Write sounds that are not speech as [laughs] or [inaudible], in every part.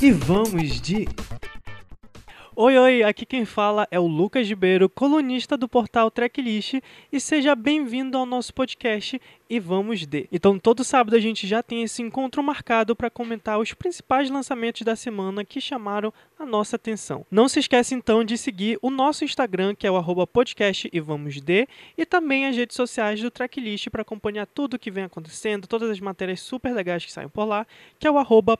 E vamos de? Oi, oi, aqui quem fala é o Lucas Ribeiro, colunista do portal Tracklist, e seja bem-vindo ao nosso podcast e vamos de. Então, todo sábado a gente já tem esse encontro marcado para comentar os principais lançamentos da semana que chamaram a nossa atenção. Não se esqueça então de seguir o nosso Instagram, que é o podcast e vamos de, e também as redes sociais do Tracklist para acompanhar tudo que vem acontecendo, todas as matérias super legais que saem por lá, que é o arroba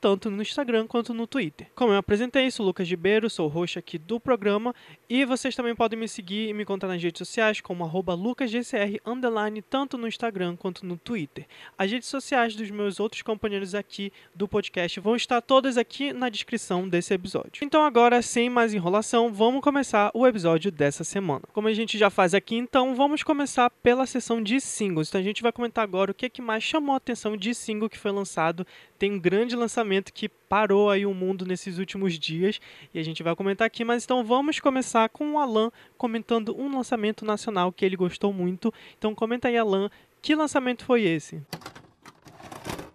tanto no Instagram quanto no Twitter. Como eu apresentei, sou Lucas Ribeiro, sou host aqui do programa, e vocês também podem me seguir e me contar nas redes sociais como arroba lucasgcr, underline tanto no Instagram quanto no Twitter. As redes sociais dos meus outros companheiros aqui do podcast vão estar todas aqui na descrição desse episódio. Então agora, sem mais enrolação, vamos começar o episódio dessa semana. Como a gente já faz aqui, então vamos começar pela sessão de singles. Então a gente vai comentar agora o que, é que mais chamou a atenção de single que foi lançado. Tem um grande lançamento que parou aí o mundo nesses últimos dias e a gente vai comentar aqui, mas então vamos começar com o Alan comentando um lançamento nacional que ele gostou muito. Então comenta aí, Alan, que lançamento foi esse?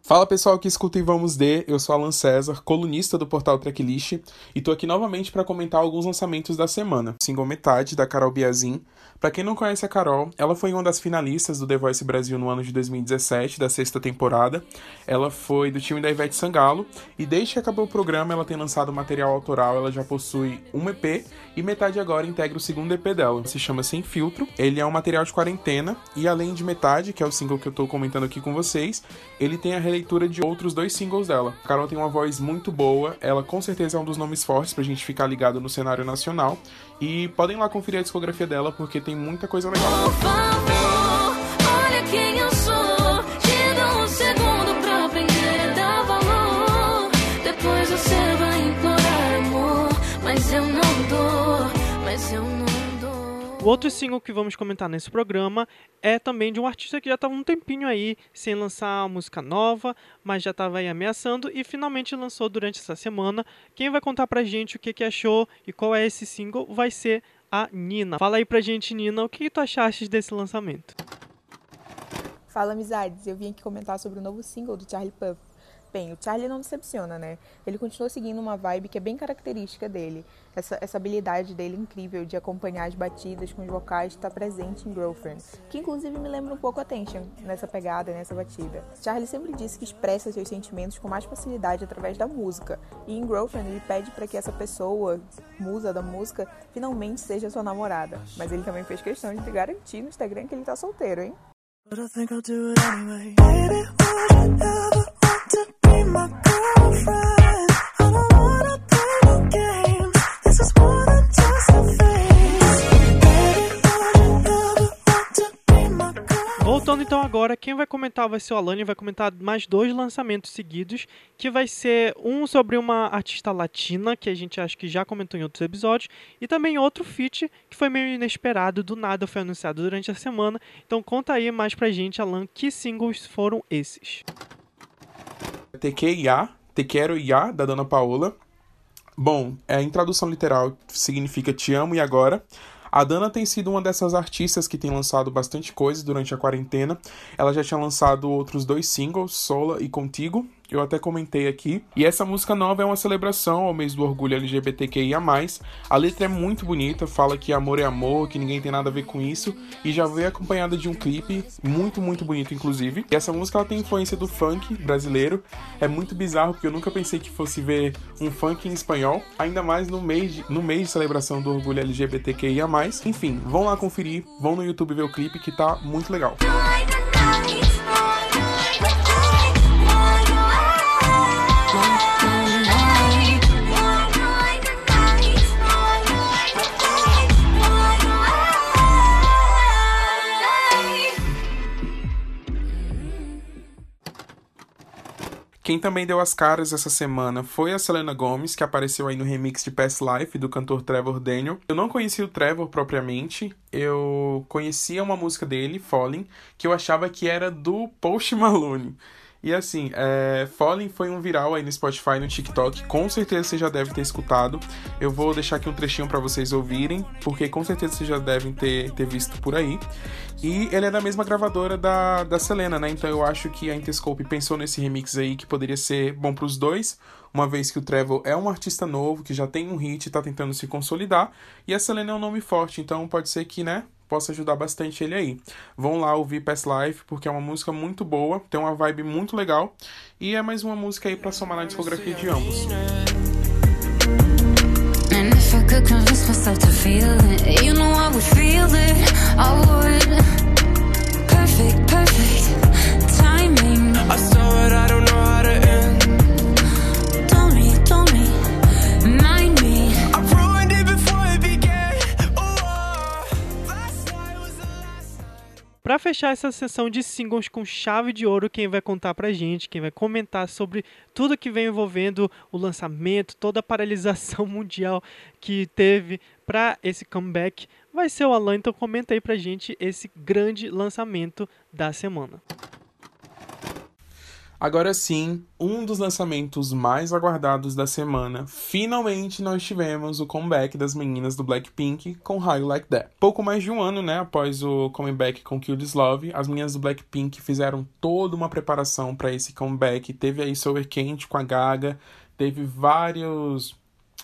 Fala pessoal que escuta e vamos de, eu sou Alan César, colunista do portal Tracklist, e tô aqui novamente para comentar alguns lançamentos da semana. Single Metade, da Carol Biazin. Para quem não conhece a Carol, ela foi uma das finalistas do The Voice Brasil no ano de 2017, da sexta temporada. Ela foi do time da Ivete Sangalo, e desde que acabou o programa ela tem lançado material autoral, ela já possui um EP, e Metade agora integra o segundo EP dela. Se chama Sem Filtro, ele é um material de quarentena, e além de Metade, que é o single que eu tô comentando aqui com vocês, ele tem a releitura de outros dois singles dela. A Carol tem uma voz muito boa, ela com certeza é um dos nomes fortes pra gente ficar ligado no cenário nacional. E podem lá conferir a discografia dela porque tem muita coisa legal. Por favor, olha quem eu o outro single que vamos comentar nesse programa é também de um artista que já estava um tempinho aí sem lançar música nova, mas já estava aí ameaçando e finalmente lançou durante essa semana. Quem vai contar pra gente o que, que achou e qual é esse single vai ser a Nina. Fala aí pra gente, Nina, o que, que tu achaste desse lançamento? Fala, amizades. Eu vim aqui comentar sobre o novo single do Charlie Puth. Bem, o Charlie não decepciona, né? Ele continua seguindo uma vibe que é bem característica dele. Essa, essa habilidade dele incrível de acompanhar as batidas com os vocais está presente em Girlfriend, que inclusive me lembra um pouco Attention nessa pegada, nessa batida. Charlie sempre disse que expressa seus sentimentos com mais facilidade através da música, e em Girlfriend ele pede para que essa pessoa, musa da música, finalmente seja sua namorada. Mas ele também fez questão de garantir no Instagram que ele tá solteiro, hein? But I think I'll do it anyway. Voltando então agora, quem vai comentar vai ser o Alane, vai comentar mais dois lançamentos seguidos, que vai ser um sobre uma artista latina, que a gente acha que já comentou em outros episódios, e também outro feat que foi meio inesperado, do nada foi anunciado durante a semana. Então conta aí mais pra gente, Alan, que singles foram esses. TQIA, Te Quero Ya, da Dona Paola. Bom, é, em tradução literal significa Te Amo e Agora. A Dana tem sido uma dessas artistas que tem lançado bastante coisa durante a quarentena. Ela já tinha lançado outros dois singles, Sola e Contigo, eu até comentei aqui. E essa música nova é uma celebração ao mês do orgulho LGBTQIA. A letra é muito bonita, fala que amor é amor, que ninguém tem nada a ver com isso, e já veio acompanhada de um clipe muito, muito bonito, inclusive. E essa música ela tem influência do funk brasileiro. É muito bizarro, porque eu nunca pensei que fosse ver um funk em espanhol, ainda mais no mês de, no mês de celebração do orgulho LGBTQIA. Enfim, vão lá conferir, vão no YouTube ver o clipe que tá muito legal. Quem também deu as caras essa semana foi a Selena Gomez, que apareceu aí no remix de Past Life do cantor Trevor Daniel. Eu não conhecia o Trevor propriamente, eu conhecia uma música dele, Falling, que eu achava que era do Post Malone. E assim, é, Fallen foi um viral aí no Spotify no TikTok. Com certeza você já deve ter escutado. Eu vou deixar aqui um trechinho para vocês ouvirem, porque com certeza vocês já devem ter, ter visto por aí. E ele é da mesma gravadora da, da Selena, né? Então eu acho que a Interscope pensou nesse remix aí que poderia ser bom para os dois, uma vez que o Trevor é um artista novo, que já tem um hit tá tentando se consolidar, e a Selena é um nome forte, então pode ser que, né, possa ajudar bastante ele aí. Vão lá ouvir Past Life, porque é uma música muito boa, tem uma vibe muito legal, e é mais uma música aí para somar na discografia de ambos. And Para fechar essa sessão de singles com chave de ouro, quem vai contar pra gente, quem vai comentar sobre tudo que vem envolvendo o lançamento, toda a paralisação [laughs] mundial que teve para esse comeback, vai ser o Alan. Então comenta aí pra gente esse grande lançamento da semana. Agora sim, um dos lançamentos mais aguardados da semana. Finalmente nós tivemos o comeback das meninas do Blackpink com You Like That. Pouco mais de um ano, né, após o comeback com Kill This Love, as meninas do Blackpink fizeram toda uma preparação para esse comeback. Teve aí Sober Quente com a Gaga, teve vários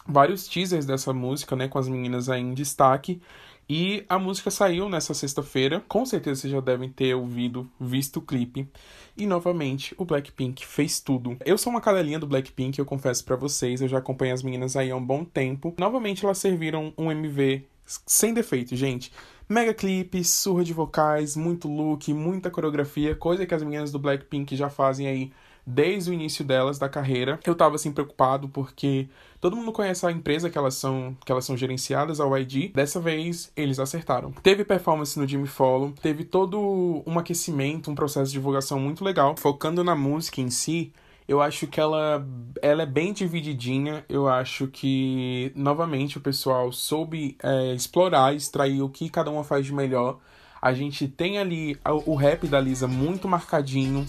vários teasers dessa música, né, com as meninas aí em destaque. E a música saiu nessa sexta-feira. Com certeza vocês já devem ter ouvido, visto o clipe. E novamente, o Blackpink fez tudo. Eu sou uma cadelinha do Blackpink, eu confesso para vocês. Eu já acompanho as meninas aí há um bom tempo. Novamente, elas serviram um MV sem defeito, gente. Mega clipe, surra de vocais, muito look, muita coreografia, coisa que as meninas do Blackpink já fazem aí desde o início delas da carreira. Eu tava assim preocupado porque todo mundo conhece a empresa que elas são que elas são gerenciadas, a YG. Dessa vez eles acertaram. Teve performance no Jimmy Fallon, teve todo um aquecimento, um processo de divulgação muito legal, focando na música em si. Eu acho que ela, ela é bem divididinha. Eu acho que, novamente, o pessoal soube é, explorar, extrair o que cada uma faz de melhor. A gente tem ali o rap da Lisa muito marcadinho.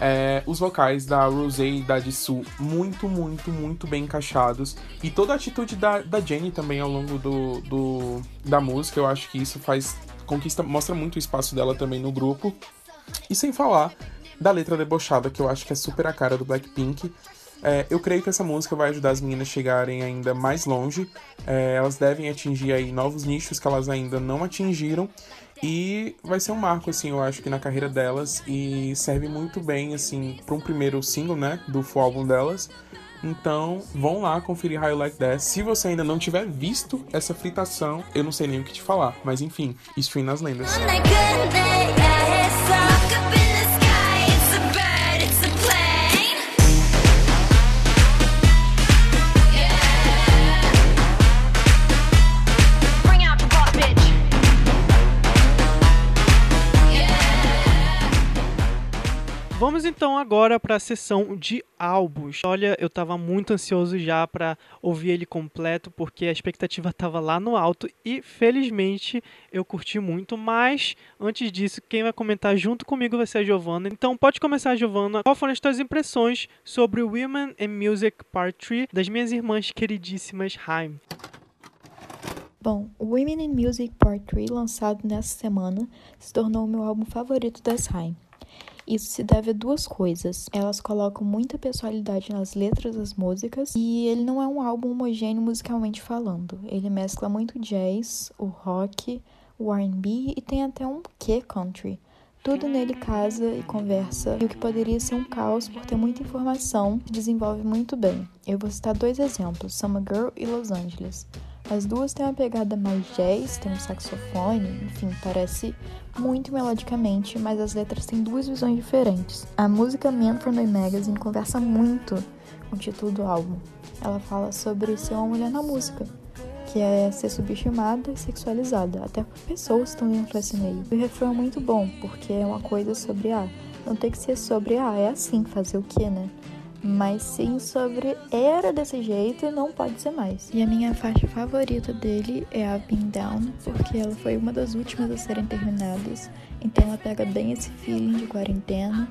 É, os vocais da Rosé e da Jisoo muito, muito, muito bem encaixados. E toda a atitude da, da Jenny também ao longo do, do, da música, eu acho que isso faz. conquista mostra muito o espaço dela também no grupo. E sem falar da letra debochada, que eu acho que é super a cara do Blackpink. É, eu creio que essa música vai ajudar as meninas a chegarem ainda mais longe. É, elas devem atingir aí novos nichos que elas ainda não atingiram. E vai ser um marco, assim, eu acho que na carreira delas. E serve muito bem, assim, para um primeiro single, né? Do full álbum delas. Então, vão lá conferir You Like That. Se você ainda não tiver visto essa fritação, eu não sei nem o que te falar. Mas enfim, stream nas lendas. Vamos agora para a sessão de álbuns. Olha, eu estava muito ansioso já para ouvir ele completo, porque a expectativa estava lá no alto e felizmente eu curti muito. Mas antes disso, quem vai comentar junto comigo vai ser a Giovanna. Então pode começar, Giovanna. Qual foram as tuas impressões sobre Women in Music Part 3 das minhas irmãs queridíssimas Haim? Bom, Women in Music Part 3, lançado nessa semana, se tornou o meu álbum favorito das Haim. Isso se deve a duas coisas. Elas colocam muita personalidade nas letras das músicas e ele não é um álbum homogêneo musicalmente falando. Ele mescla muito jazz, o rock, o R&B e tem até um quê country. Tudo nele casa e conversa, e o que poderia ser um caos por ter muita informação se desenvolve muito bem. Eu vou citar dois exemplos, Summer Girl e Los Angeles. As duas têm uma pegada mais jazz, tem um saxofone, enfim, parece muito melodicamente, mas as letras têm duas visões diferentes. A música Man from the Magazine conversa muito com o título do álbum. Ela fala sobre ser uma mulher na música, que é ser subestimada e sexualizada, até pessoas estão dentro desse meio. E o refrão é muito bom, porque é uma coisa sobre, ah, não tem que ser sobre, ah, é assim, fazer o quê, né? Mas sim sobre era desse jeito e não pode ser mais. E a minha faixa favorita dele é a Been Down, porque ela foi uma das últimas a serem terminadas, então ela pega bem esse feeling de quarentena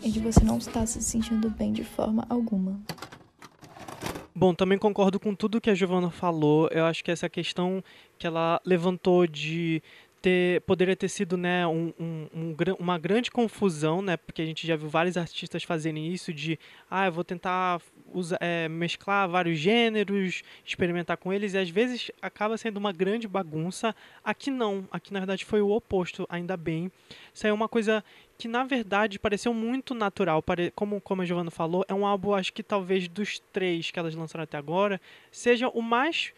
em que você não está se sentindo bem de forma alguma. Bom, também concordo com tudo que a Giovana falou. Eu acho que essa questão que ela levantou de ter, poderia ter sido né, um, um, um, uma grande confusão, né, porque a gente já viu vários artistas fazerem isso de, ah, eu vou tentar usar, é, mesclar vários gêneros, experimentar com eles, e às vezes acaba sendo uma grande bagunça. Aqui não, aqui na verdade foi o oposto, ainda bem. Isso é uma coisa que na verdade pareceu muito natural, como, como a Giovanna falou, é um álbum, acho que talvez dos três que elas lançaram até agora, seja o mais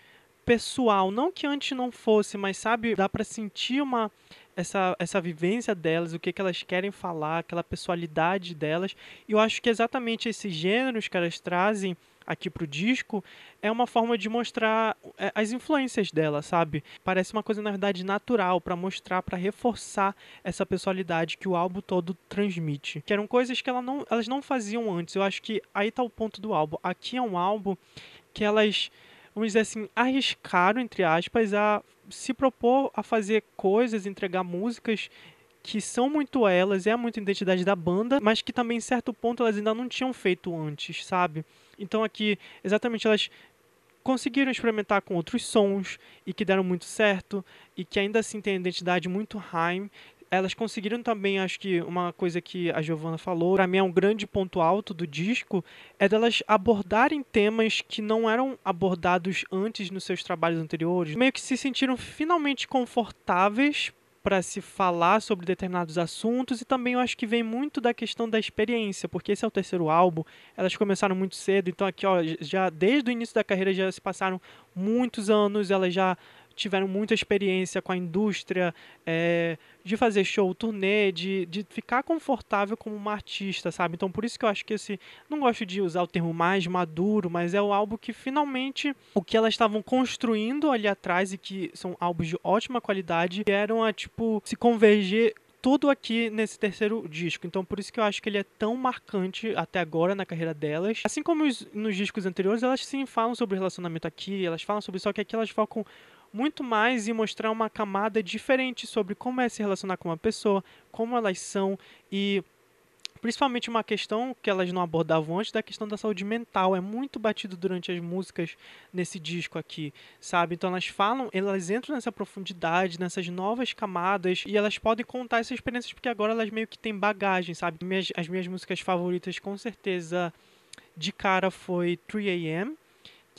pessoal, não que antes não fosse, mas sabe, dá para sentir uma essa, essa vivência delas, o que, que elas querem falar, aquela pessoalidade delas. E eu acho que exatamente esses gêneros que elas trazem aqui pro disco é uma forma de mostrar é, as influências dela, sabe? Parece uma coisa na verdade natural para mostrar, para reforçar essa personalidade que o álbum todo transmite. Que eram coisas que ela não, elas não faziam antes. Eu acho que aí tá o ponto do álbum. Aqui é um álbum que elas vamos dizer assim, arriscaram, entre aspas, a se propor a fazer coisas, entregar músicas que são muito elas, é muito a identidade da banda, mas que também em certo ponto elas ainda não tinham feito antes, sabe? Então aqui, exatamente, elas conseguiram experimentar com outros sons e que deram muito certo e que ainda assim tem a identidade muito Haim elas conseguiram também, acho que uma coisa que a Giovanna falou, para mim é um grande ponto alto do disco, é delas abordarem temas que não eram abordados antes nos seus trabalhos anteriores, meio que se sentiram finalmente confortáveis para se falar sobre determinados assuntos e também eu acho que vem muito da questão da experiência, porque esse é o terceiro álbum, elas começaram muito cedo, então aqui ó, já desde o início da carreira já se passaram muitos anos, elas já tiveram muita experiência com a indústria é, de fazer show, turnê, de, de ficar confortável como uma artista, sabe? Então por isso que eu acho que esse. Não gosto de usar o termo mais maduro, mas é o álbum que finalmente o que elas estavam construindo ali atrás e que são álbuns de ótima qualidade, eram a tipo se converger tudo aqui nesse terceiro disco. Então, por isso que eu acho que ele é tão marcante até agora na carreira delas. Assim como nos discos anteriores, elas sim falam sobre relacionamento aqui, elas falam sobre só que aqui elas focam muito mais em mostrar uma camada diferente sobre como é se relacionar com uma pessoa, como elas são e principalmente uma questão que elas não abordavam antes da questão da saúde mental. É muito batido durante as músicas nesse disco aqui sabe? Então elas falam elas entram nessa profundidade nessas novas camadas e elas podem contar essas experiências porque agora elas meio que têm bagagem sabe? As minhas músicas favoritas com certeza de cara foi 3 a.m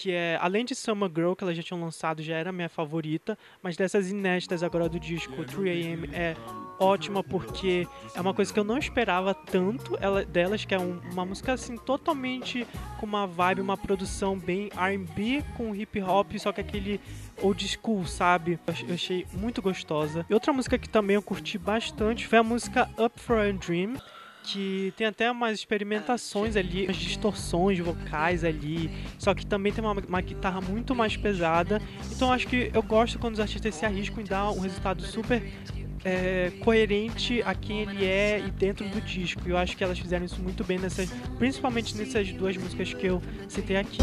que é, além de Summer Girl, que elas já tinham lançado, já era minha favorita, mas dessas inéditas agora do disco, 3AM é ótima porque é uma coisa que eu não esperava tanto ela, delas, que é um, uma música assim totalmente com uma vibe, uma produção bem R&B com hip hop, só que aquele old school, sabe? Eu achei muito gostosa. E outra música que também eu curti bastante foi a música Up for a Dream, que tem até umas experimentações ali, umas distorções vocais ali, só que também tem uma, uma guitarra muito mais pesada. Então acho que eu gosto quando os artistas se arriscam e dão um resultado super é, coerente a quem ele é e dentro do disco. Eu acho que elas fizeram isso muito bem, nessas, principalmente nessas duas músicas que eu citei aqui.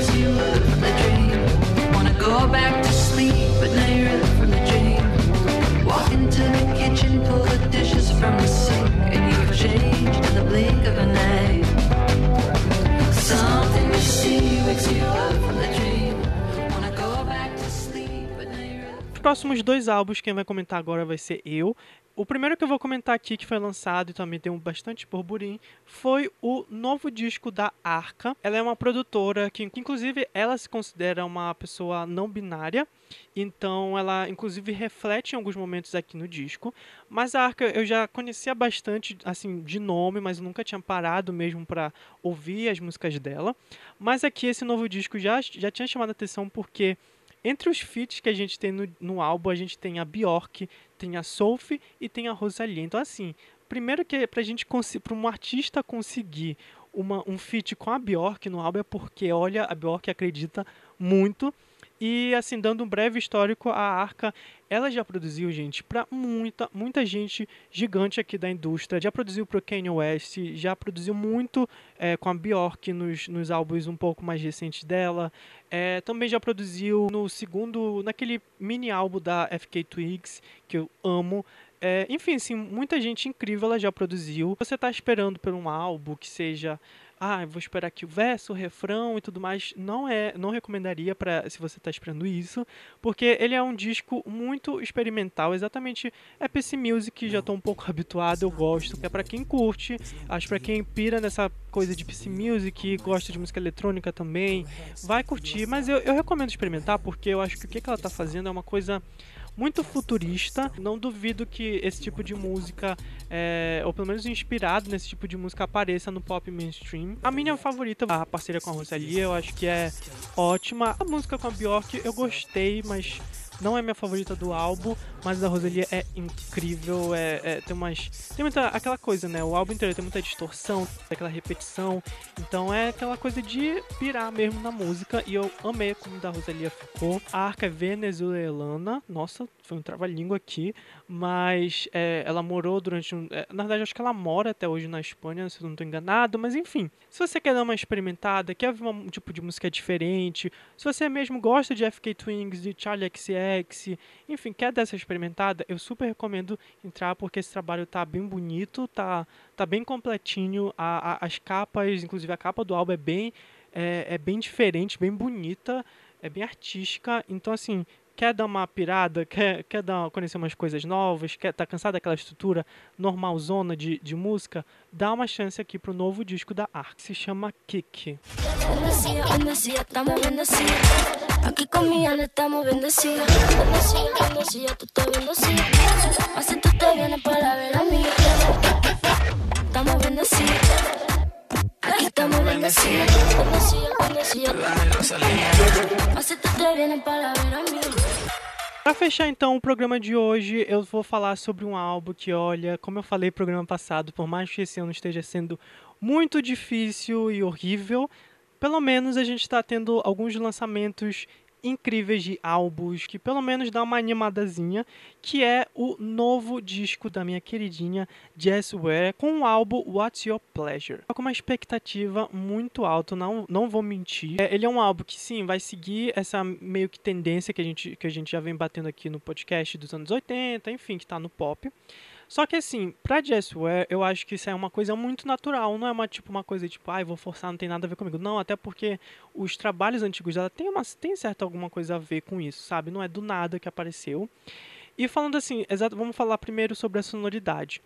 Walk into the kitchen, pull the dishes from the sink, and changed in the blink of an eye. Something you see wakes you up próximos dois álbuns, quem vai comentar agora vai ser eu. O primeiro que eu vou comentar aqui, que foi lançado e também tem um bastante burburinho, foi o novo disco da Arca. Ela é uma produtora que, inclusive, ela se considera uma pessoa não binária, então ela, inclusive, reflete em alguns momentos aqui no disco. Mas a Arca eu já conhecia bastante, assim, de nome, mas nunca tinha parado mesmo para ouvir as músicas dela. Mas aqui esse novo disco já, já tinha chamado a atenção porque entre os feats que a gente tem no, no álbum, a gente tem a Bjork, tem a Sophie e tem a Rosalie. Então, assim, primeiro que pra gente para um artista conseguir uma, um feat com a Bjork no álbum é porque, olha, a Bjork acredita muito e assim, dando um breve histórico, a Arca, ela já produziu, gente, para muita, muita gente gigante aqui da indústria. Já produziu para o Kanye West, já produziu muito é, com a Bjork nos, nos álbuns um pouco mais recentes dela. É, também já produziu no segundo, naquele mini álbum da FK Twigs, que eu amo. É, enfim, assim, muita gente incrível ela já produziu. Você está esperando por um álbum que seja ah, vou esperar aqui o verso, o refrão e tudo mais, não é, não recomendaria para se você está esperando isso, porque ele é um disco muito experimental, exatamente é PC Music, já estou um pouco [laughs] habituado, eu gosto, é para quem curte, acho para quem pira nessa coisa de PC Music, gosta de música eletrônica também, vai curtir, mas eu, eu recomendo experimentar porque eu acho que o que, que ela está fazendo é uma coisa muito futurista. Não duvido que esse tipo de música, é, ou pelo menos inspirado nesse tipo de música, apareça no pop mainstream. A minha favorita, a parceria com a Rosalia, eu acho que é ótima. A música com a Bjork eu gostei, mas não é minha favorita do álbum, mas a Rosalia é incrível. É, é, tem umas. Tem muita. aquela coisa, né? O álbum inteiro tem muita distorção, aquela repetição. Então é aquela coisa de pirar mesmo na música. E eu amei como da Rosalia ficou. A arca é venezuelana. Nossa, foi um trava-língua aqui. Mas é, ela morou durante um. É, na verdade, acho que ela mora até hoje na Espanha, se eu não estou enganado. Mas enfim, se você quer dar uma experimentada, quer ver um tipo de música diferente, se você mesmo gosta de FK Twins, de Charlie XX, enfim, quer dessa experimentada, eu super recomendo entrar porque esse trabalho tá bem bonito, tá, tá bem completinho, a, a, as capas, inclusive a capa do álbum é bem, é, é bem diferente, bem bonita, é bem artística, então assim, quer dar uma pirada, quer, quer dar, conhecer umas coisas novas, quer tá cansado daquela estrutura normalzona de, de música, dá uma chance aqui pro novo disco da Ark, se chama Kick. Para ver a. Aquí estamos bendecidos. Para fechar então o programa de hoje, eu vou falar sobre um álbum que, olha, como eu falei no programa passado, por mais que esse ano esteja sendo muito difícil e horrível, pelo menos a gente está tendo alguns lançamentos incríveis de álbuns que pelo menos dá uma animadazinha, que é o novo disco da minha queridinha Jazzware com o álbum What's Your Pleasure. Tô com uma expectativa muito alta, não, não vou mentir. É, ele é um álbum que sim, vai seguir essa meio que tendência que a gente, que a gente já vem batendo aqui no podcast dos anos 80, enfim, que está no pop. Só que assim, pra jazzware, eu acho que isso é uma coisa muito natural, não é uma tipo uma coisa tipo, ai, ah, vou forçar, não tem nada a ver comigo. Não, até porque os trabalhos antigos dela tem uma tem certo alguma coisa a ver com isso, sabe? Não é do nada que apareceu. E falando assim, exato, vamos falar primeiro sobre a sonoridade.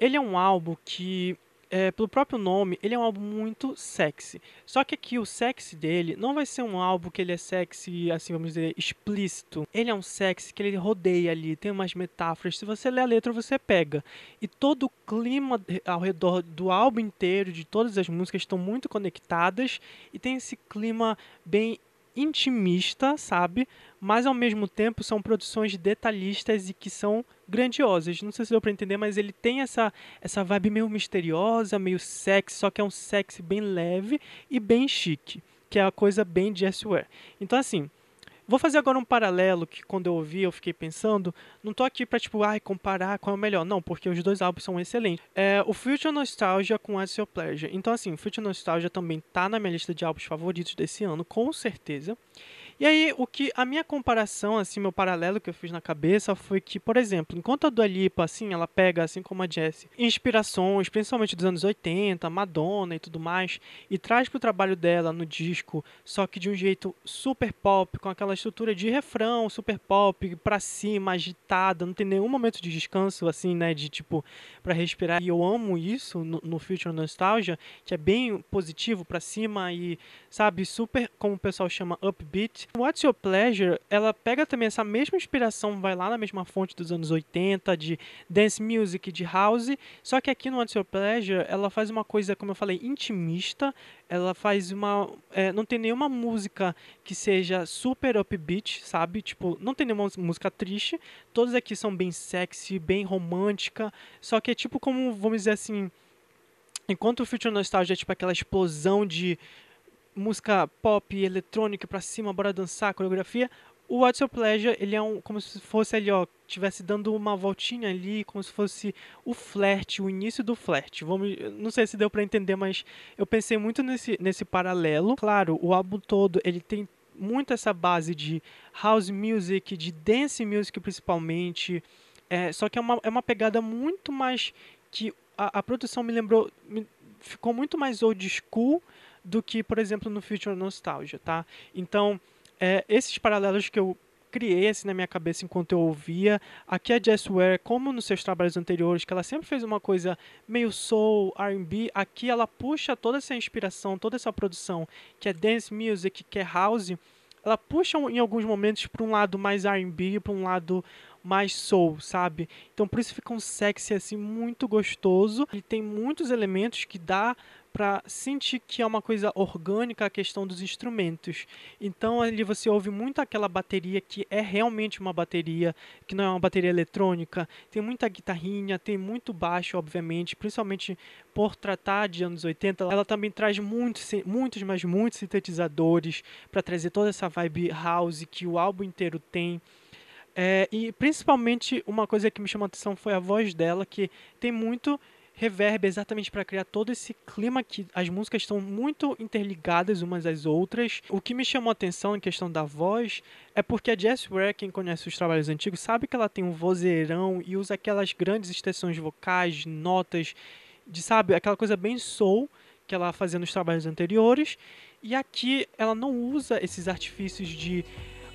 Ele é um álbum que é, pelo próprio nome, ele é um álbum muito sexy. Só que aqui o sexy dele não vai ser um álbum que ele é sexy, assim, vamos dizer, explícito. Ele é um sexy que ele rodeia ali, tem umas metáforas. Se você ler a letra, você pega. E todo o clima ao redor do álbum inteiro, de todas as músicas, estão muito conectadas. E tem esse clima bem intimista, sabe? Mas ao mesmo tempo são produções detalhistas e que são grandiosas. Não sei se deu para entender, mas ele tem essa essa vibe meio misteriosa, meio sexy, só que é um sexy bem leve e bem chique, que é a coisa bem de S-Wear. Então assim, Vou fazer agora um paralelo que quando eu ouvi eu fiquei pensando, não tô aqui para tipo, ai, comparar qual é o melhor, não, porque os dois álbuns são excelentes. É o Future Nostalgia com As Your Pleasure. Então assim, Future Nostalgia também tá na minha lista de álbuns favoritos desse ano, com certeza. E aí, o que a minha comparação, assim, meu paralelo que eu fiz na cabeça foi que, por exemplo, enquanto a Dua Lipa, assim, ela pega, assim como a Jessie, inspirações, principalmente dos anos 80, Madonna e tudo mais, e traz pro trabalho dela no disco, só que de um jeito super pop, com aquela estrutura de refrão super pop, pra cima, agitada, não tem nenhum momento de descanso, assim, né, de tipo, para respirar. E eu amo isso no, no Future Nostalgia, que é bem positivo pra cima e, sabe, super, como o pessoal chama, upbeat, What's Your Pleasure, ela pega também essa mesma inspiração, vai lá na mesma fonte dos anos 80, de dance music, de house, só que aqui no What's Your Pleasure, ela faz uma coisa, como eu falei, intimista, ela faz uma... É, não tem nenhuma música que seja super upbeat, sabe? Tipo, não tem nenhuma música triste, todas aqui são bem sexy, bem romântica, só que é tipo como, vamos dizer assim... Enquanto o Future Nostalgia é tipo aquela explosão de música pop, eletrônica pra cima, bora dançar, coreografia. O What's Your Pleasure, ele é um, como se fosse ali, ó, tivesse dando uma voltinha ali, como se fosse o flerte, o início do flerte. Vamos, não sei se deu para entender, mas eu pensei muito nesse, nesse paralelo. Claro, o álbum todo, ele tem muito essa base de house music, de dance music principalmente, É, só que é uma, é uma pegada muito mais que a, a produção me lembrou, me, ficou muito mais old school do que, por exemplo, no Future Nostalgia, tá? Então, é, esses paralelos que eu criei assim na minha cabeça enquanto eu ouvia. Aqui a Jess Ware, como nos seus trabalhos anteriores, que ela sempre fez uma coisa meio soul, R&B, aqui ela puxa toda essa inspiração, toda essa produção, que é dance music, que é house, ela puxa em alguns momentos para um lado mais R&B, para um lado mais soul, sabe? Então por isso fica um sexy assim muito gostoso. Ele tem muitos elementos que dá para sentir que é uma coisa orgânica a questão dos instrumentos. Então ali você ouve muito aquela bateria que é realmente uma bateria, que não é uma bateria eletrônica. Tem muita guitarrinha, tem muito baixo, obviamente, principalmente por tratar de anos 80. Ela também traz muitos, muitos, mas muitos sintetizadores para trazer toda essa vibe house que o álbum inteiro tem. É, e principalmente uma coisa que me chamou a atenção foi a voz dela, que tem muito reverb exatamente para criar todo esse clima que as músicas estão muito interligadas umas às outras. O que me chamou a atenção em questão da voz é porque a Jess Ware, quem conhece os trabalhos antigos, sabe que ela tem um vozeirão e usa aquelas grandes extensões vocais, notas, de sabe, aquela coisa bem soul que ela fazia nos trabalhos anteriores. E aqui ela não usa esses artifícios de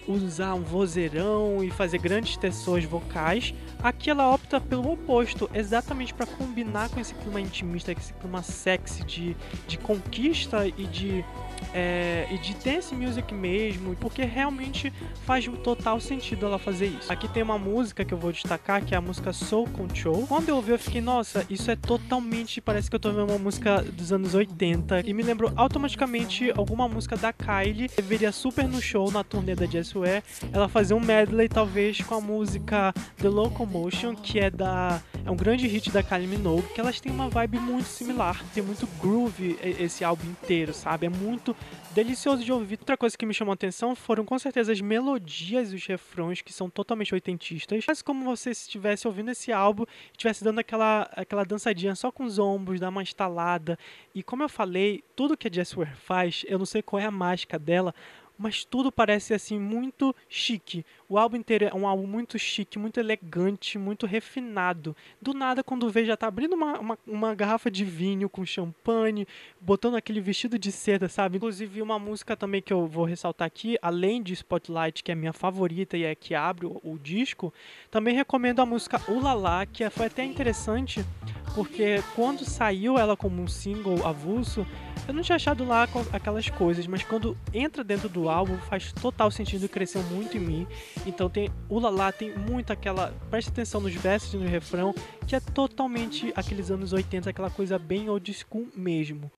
usar um vozeirão e fazer grandes tensões vocais. Aqui ela opta pelo oposto, exatamente para combinar com esse clima intimista, esse clima sexy de, de conquista e de é, e de dance music mesmo, porque realmente faz total sentido ela fazer isso. Aqui tem uma música que eu vou destacar, que é a música Soul Control. Quando eu ouvi, eu fiquei, nossa, isso é totalmente, parece que eu tô vendo uma música dos anos 80, e me lembrou automaticamente alguma música da Kylie, que veria super no show, na turnê da Ware, ela fazer um medley, talvez, com a música The Locomotion, que é da é um grande hit da Kylie Minogue, que elas têm uma vibe muito similar, tem muito groove esse álbum inteiro, sabe? É muito delicioso de ouvir. Outra coisa que me chamou a atenção foram com certeza as melodias e os refrões que são totalmente oitentistas. Mas como você estivesse ouvindo esse álbum, estivesse dando aquela, aquela dançadinha só com os ombros, dar uma estalada. E como eu falei, tudo que a Jess Ware faz, eu não sei qual é a mágica dela, mas tudo parece assim muito chique. O álbum inteiro é um álbum muito chique, muito elegante, muito refinado. Do nada, quando vê, já tá abrindo uma, uma, uma, garrafa de vinho com champanhe, botando aquele vestido de seda, sabe? Inclusive, uma música também que eu vou ressaltar aqui, além de Spotlight, que é minha favorita e é que abre o, o disco, também recomendo a música Ulala, que foi até interessante, porque quando saiu ela como um single avulso, eu não tinha achado lá aquelas coisas, mas quando entra dentro do álbum faz total sentido cresceu muito em mim. Então tem o Lala tem muito aquela, preste atenção nos versos e no refrão, que é totalmente aqueles anos 80, aquela coisa bem old school mesmo.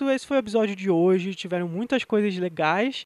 Isso, esse foi o episódio de hoje. Tiveram muitas coisas legais